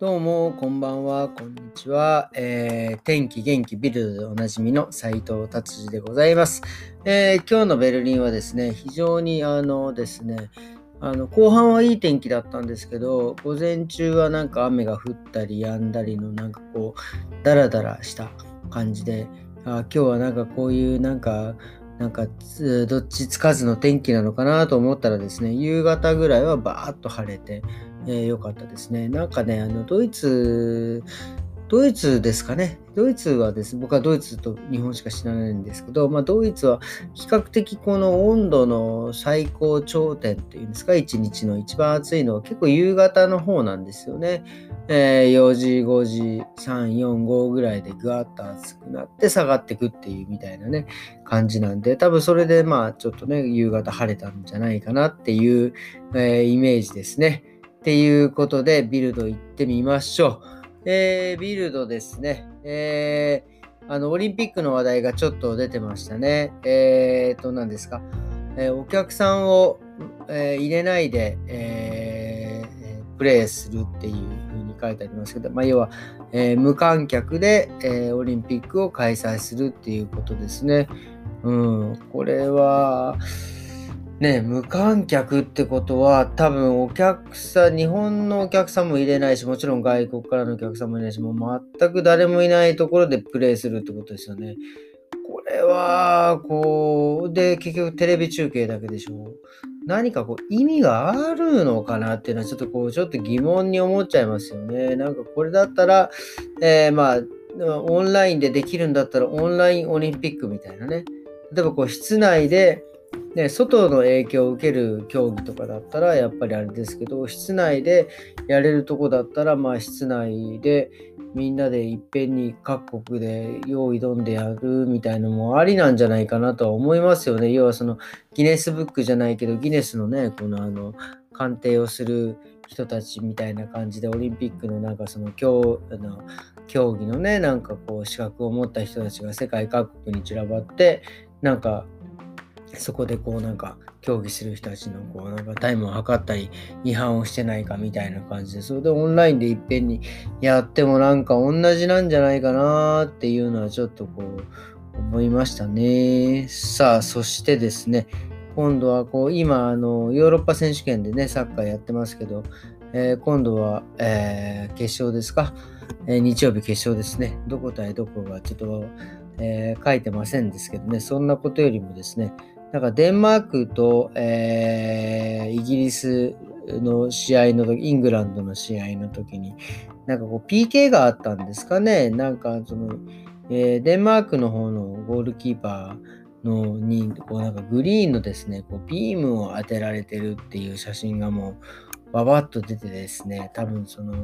どうも、こんばんは、こんにちは。えー、天気元気ビルでおなじみの斉藤達治でございます、えー、今日のベルリンはですね、非常にあのですね、あの後半はいい天気だったんですけど、午前中はなんか雨が降ったり止んだりのなんかこう、ダラダラした感じで、あ今日はなんかこういうなんかなんかどっちつかずの天気なのかなと思ったらですね、夕方ぐらいはバーッと晴れて、えー、よかったですね。なんかね、あの、ドイツ、ドイツですかね。ドイツはですね、僕はドイツと日本しか知らないんですけど、まあ、ドイツは比較的この温度の最高頂点っていうんですか、一日の一番暑いのは結構夕方の方なんですよね。えー、4時、5時、3、4、5ぐらいでぐわっと暑くなって下がってくっていうみたいなね、感じなんで、多分それでまあちょっとね、夕方晴れたんじゃないかなっていう、えー、イメージですね。っていうことで、ビルド行ってみましょう。えー、ビルドですね。えー、あの、オリンピックの話題がちょっと出てましたね。えーと、何ですか。えー、お客さんを、えー、入れないで、えー、プレイするっていう風に書いてありますけど、まあ、要は、え、無観客で、え、オリンピックを開催するっていうことですね。うん、これは、ね、無観客ってことは、多分お客さん、日本のお客さんも入れないし、もちろん外国からのお客さんもいないし、もう全く誰もいないところでプレイするってことですよね。これは、こう、で、結局テレビ中継だけでしょ。何かこう意味があるのかなっていうのはちょっとこう、ちょっと疑問に思っちゃいますよね。なんかこれだったら、えー、まあ、オンラインでできるんだったらオンラインオリンピックみたいなね。例えばこう室内で、ね、外の影響を受ける競技とかだったらやっぱりあれですけど室内でやれるとこだったらまあ室内でみんなでいっぺんに各国で用意どんでやるみたいのもありなんじゃないかなとは思いますよね。要はそのギネスブックじゃないけどギネスのねこのあの鑑定をする人たちみたいな感じでオリンピックのなんかその競あの競技のねなんかこう資格を持った人たちが世界各国に散らばってなんかそこでこうなんか競技する人たちのこうなんかタイムを測ったり違反をしてないかみたいな感じでそれでオンラインでいっぺんにやってもなんか同じなんじゃないかなっていうのはちょっとこう思いましたね。さあそしてですね今度はこう今あのヨーロッパ選手権でねサッカーやってますけど、えー、今度は、え、決勝ですか、えー、日曜日決勝ですね。どこ対どこがちょっと、え書いてませんですけどね。そんなことよりもですねなんかデンマークと、えー、イギリスの試合の時、イングランドの試合の時に、なんかこう PK があったんですかね。なんかその、えー、デンマークの方のゴールキーパーのに、こうなんかグリーンのですね、こうビームを当てられてるっていう写真がもうわわっと出てですね、多分その、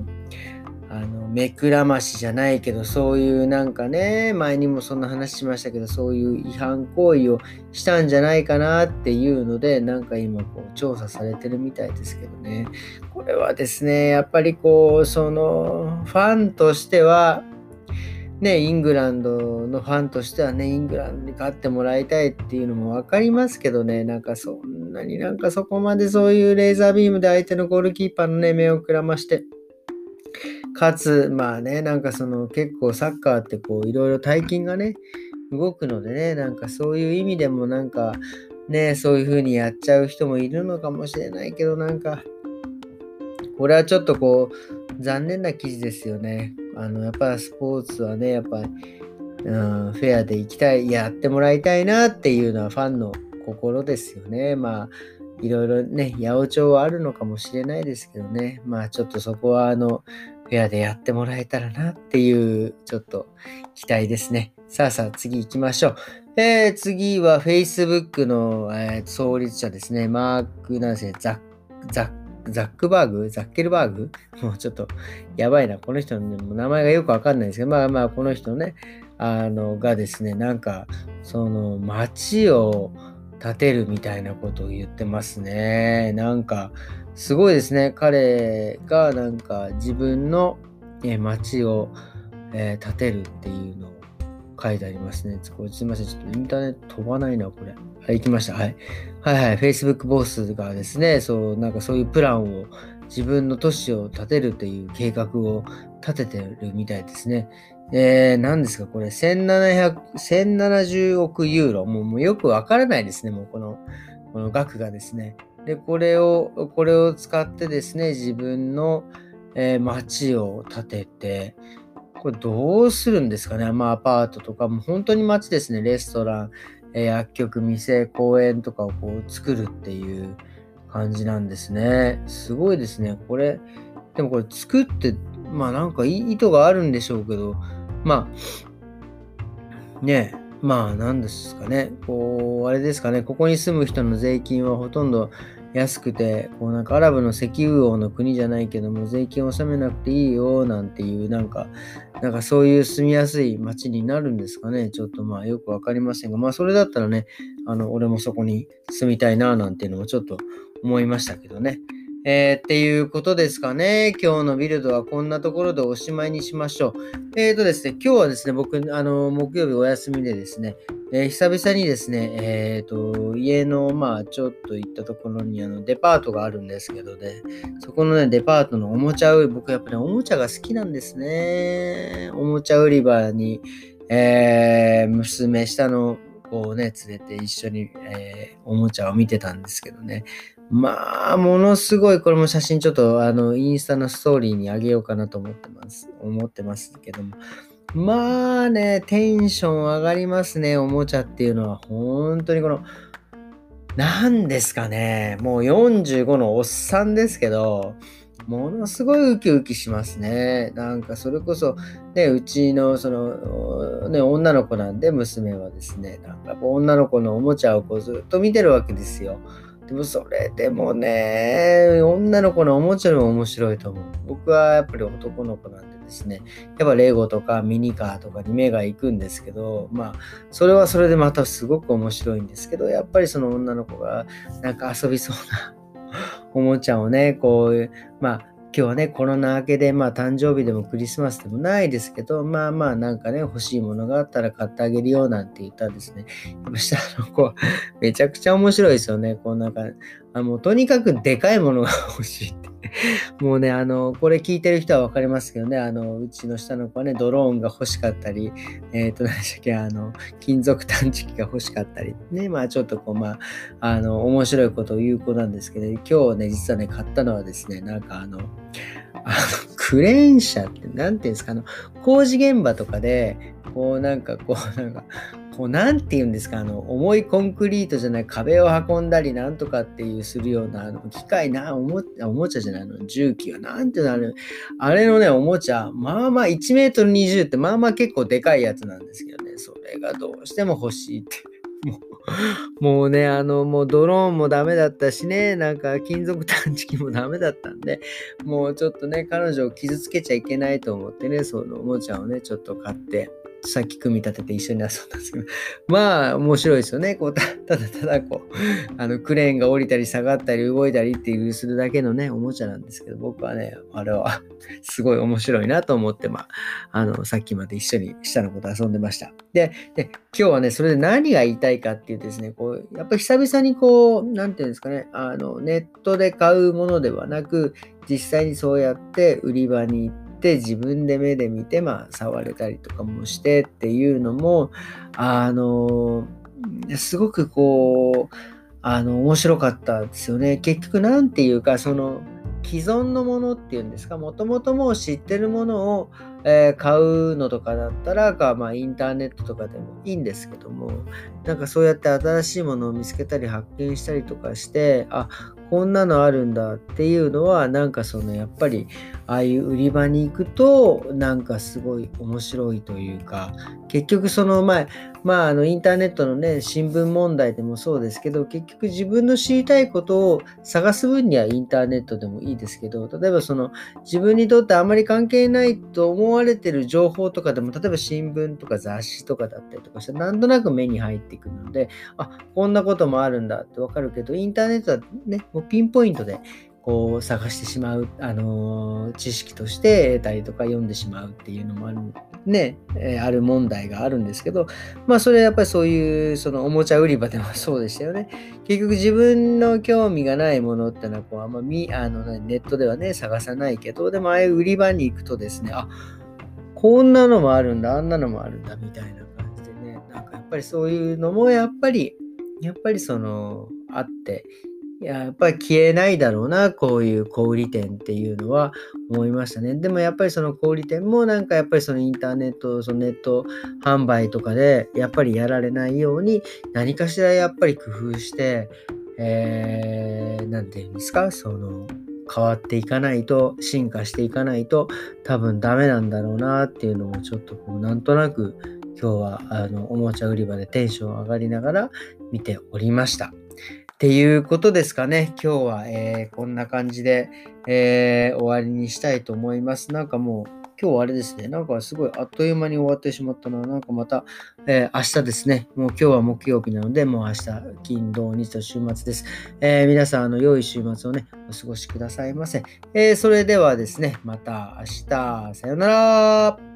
あの、目くらましじゃないけど、そういうなんかね、前にもそんな話しましたけど、そういう違反行為をしたんじゃないかなっていうので、なんか今こう調査されてるみたいですけどね。これはですね、やっぱりこう、その、ファンとしては、ね、イングランドのファンとしてはね、イングランドに勝ってもらいたいっていうのも分かりますけどね、なんかそんなになんかそこまでそういうレーザービームで相手のゴールキーパーのね、目をくらまして、かつ、まあね、なんかその結構サッカーってこういろいろ大金がね、動くのでね、なんかそういう意味でもなんかね、そういう風にやっちゃう人もいるのかもしれないけど、なんか、これはちょっとこう、残念な記事ですよね。あの、やっぱスポーツはね、やっぱ、うん、フェアで行きたい、やってもらいたいなっていうのはファンの心ですよね。まあ、いろいろね、八百長はあるのかもしれないですけどね。まあ、ちょっとそこは、あの、フェアでやってもらえたらなっていう、ちょっと期待ですね。さあさあ、次行きましょう。えー、次は Facebook の、えー、創立者ですね。マーク、なんせ、ザッ、ザッザックバーグ？ザッケルバーグ？もうちょっとやばいな。この人の、ね、名前がよくわかんないですけど、まあまあ、この人ね、あの、がですね、なんか、その、街を建てるみたいなことを言ってますね。なんか、すごいですね。彼がなんか自分の街を、えー、建てるっていうの書いてありますね。すいません。ちょっとインターネット飛ばないな、これ。はい、行きました。はい。はいはい。Facebook ボスがですね、そう、なんかそういうプランを自分の都市を建てるという計画を立ててるみたいですね。えー、何ですか？これ、1700、1070億ユーロ。もうもうよくわからないですね、もうこの、この額がですね。で、これを、これを使ってですね、自分の、えー、街を建てて、これどうするんですかね？まあアパートとか、もう本当に街ですね、レストラン、え、薬局、店、公園とかをこう作るっていう感じなんですね。すごいですね。これ、でもこれ作って、まあなんか意図があるんでしょうけど、まあ、ねえ。まあ何ですかね、こう、あれですかね、ここに住む人の税金はほとんど安くて、こうなんかアラブの石油王の国じゃないけども、税金を納めなくていいよなんていう、なんか、なんかそういう住みやすい街になるんですかね。ちょっとまあよくわかりませんが、まあそれだったらね、あの、俺もそこに住みたいななんていうのもちょっと思いましたけどね。えー、っていうことですかね。今日のビルドはこんなところでおしまいにしましょう。えーとですね、今日はですね、僕、あの、木曜日お休みでですね、えー、久々にですね、えーと、家の、まあ、ちょっと行ったところに、あの、デパートがあるんですけどね、そこのね、デパートのおもちゃ売り、僕やっぱね、おもちゃが好きなんですね。おもちゃ売り場に、えー、娘、下の子をね、連れて一緒に、えー、おもちゃを見てたんですけどね。まあ、ものすごい、これも写真ちょっと、あの、インスタのストーリーにあげようかなと思ってます。思ってますけども。まあね、テンション上がりますね、おもちゃっていうのは。本当にこの、何ですかね、もう45のおっさんですけど、ものすごいウキウキしますね。なんかそれこそ、ね、うちのその、ね、女の子なんで娘はですね、なんか女の子のおもちゃをこうずっと見てるわけですよ。でもそれでもね、女の子のおもちゃも面白いと思う。僕はやっぱり男の子なんでですね、やっぱレゴとかミニカーとかに目が行くんですけど、まあ、それはそれでまたすごく面白いんですけど、やっぱりその女の子がなんか遊びそうな おもちゃをね、こう、まあ、今日はね、コロナ明けで、まあ、誕生日でもクリスマスでもないですけど、まあまあ、なんかね、欲しいものがあったら買ってあげるよなんて言ったんですね、やっぱ下の子、めちゃくちゃ面白いですよね。こうなんか、あもうとにかくでかいものが 欲しいって。もうね、あの、これ聞いてる人はわかりますけどね、あの、うちの下の子はね、ドローンが欲しかったり、えっ、ー、と、何でしたっけ、あの、金属探知機が欲しかったり、ね、まあちょっとこう、まあ、あの、面白いことを言う子なんですけど、今日ね、実はね、買ったのはですね、なんかあの、あの、クレーン車って、なんていうんですか、あの、工事現場とかで、こうなんかこうなんかこう、なんて言うんですか、あの、重いコンクリートじゃない壁を運んだりなんとかっていうするような、あの、機械な、おもおもちゃじゃないの、重機は、なんていうの、あれ、あれのね、おもちゃ、まあまあ1メートル20って、まあまあ結構でかいやつなんですけどね、それがどうしても欲しいって。もうもうね、あの、もうドローンもダメだったしね、なんか金属探知機もダメだったんで、もうちょっとね、彼女を傷つけちゃいけないと思ってね、そのおもちゃをね、ちょっと買って、さっき組み立てて一緒に遊んだんですけど、まあ面白いですよね。こう ただただこう、あのクレーンが降りたり下がったり動いたりっていうするだけのね、おもちゃなんですけど、僕はね、あれは すごい面白いなと思って、まあ、あの、さっきまで一緒に下の子と遊んでました。で、で今日はね、それで何が言いたいかっていうですね、こう、やっぱ久々にこう、なんていうんですかね、あの、ネットで買うものではなく、実際にそうやって売り場に行って、て自分で目で見て、まあ、触れたりとかもしてっていうのも、あの、すごくこう、あの、面白かったですよね。結局、なんていうか、その、既存のものっていうんですか、もともともう知ってるものを、えー、買うのとかだったらか、まあ、インターネットとかでもいいんですけども、なんかそうやって新しいものを見つけたり発見したりとかして、あ、こんなのあるんだっていうのはなんかそのやっぱりああいう売り場に行くとなんかすごい面白いというか結局その前まああのインターネットのね新聞問題でもそうですけど結局自分の知りたいことを探す分にはインターネットでもいいですけど例えばその自分にとってあまり関係ないと思われてる情報とかでも例えば新聞とか雑誌とかだったりとかしてなんとなく目に入ってくるのであこんなこともあるんだってわかるけどインターネットはねピンポイントでこう探してしまう、あのー知識として得たりとか読んでしまうっていうのもあるね、えある問題があるんですけどまあそれはやっぱりそういうそのおもちゃ売り場でも そうでしたよね。結局自分の興味がないものってのはこうあんまみあのネットではね探さないけどでもああいう売り場に行くとですねあこんなのもあるんだあんなのもあるんだみたいな感じでねなんかやっぱりそういうのもやっぱりやっぱりそのあってややっぱり消えないだろうなこういう小売店っていうのは思いましたねでもやっぱりその小売店もなんかやっぱりそのインターネットそのネット販売とかでやっぱりやられないように何かしらやっぱり工夫してえー、なんていうんですかその変わっていかないと進化していかないと多分ダメなんだろうなっていうのをちょっとこうなんとなく今日はあのおもちゃ売り場でテンション上がりながら見ておりました。っていうことですかね。今日は、えーこんな感じで、えー終わりにしたいと思います。なんかもう今日はあれですね。なんかすごいあっという間に終わってしまったな。なんかまた、えー明日ですね。もう今日は木曜日なので、もう明日、金、土、日と週末です。えー皆さん、あの、良い週末をね、お過ごしくださいませ。えーそれではですね、また明日、さよなら。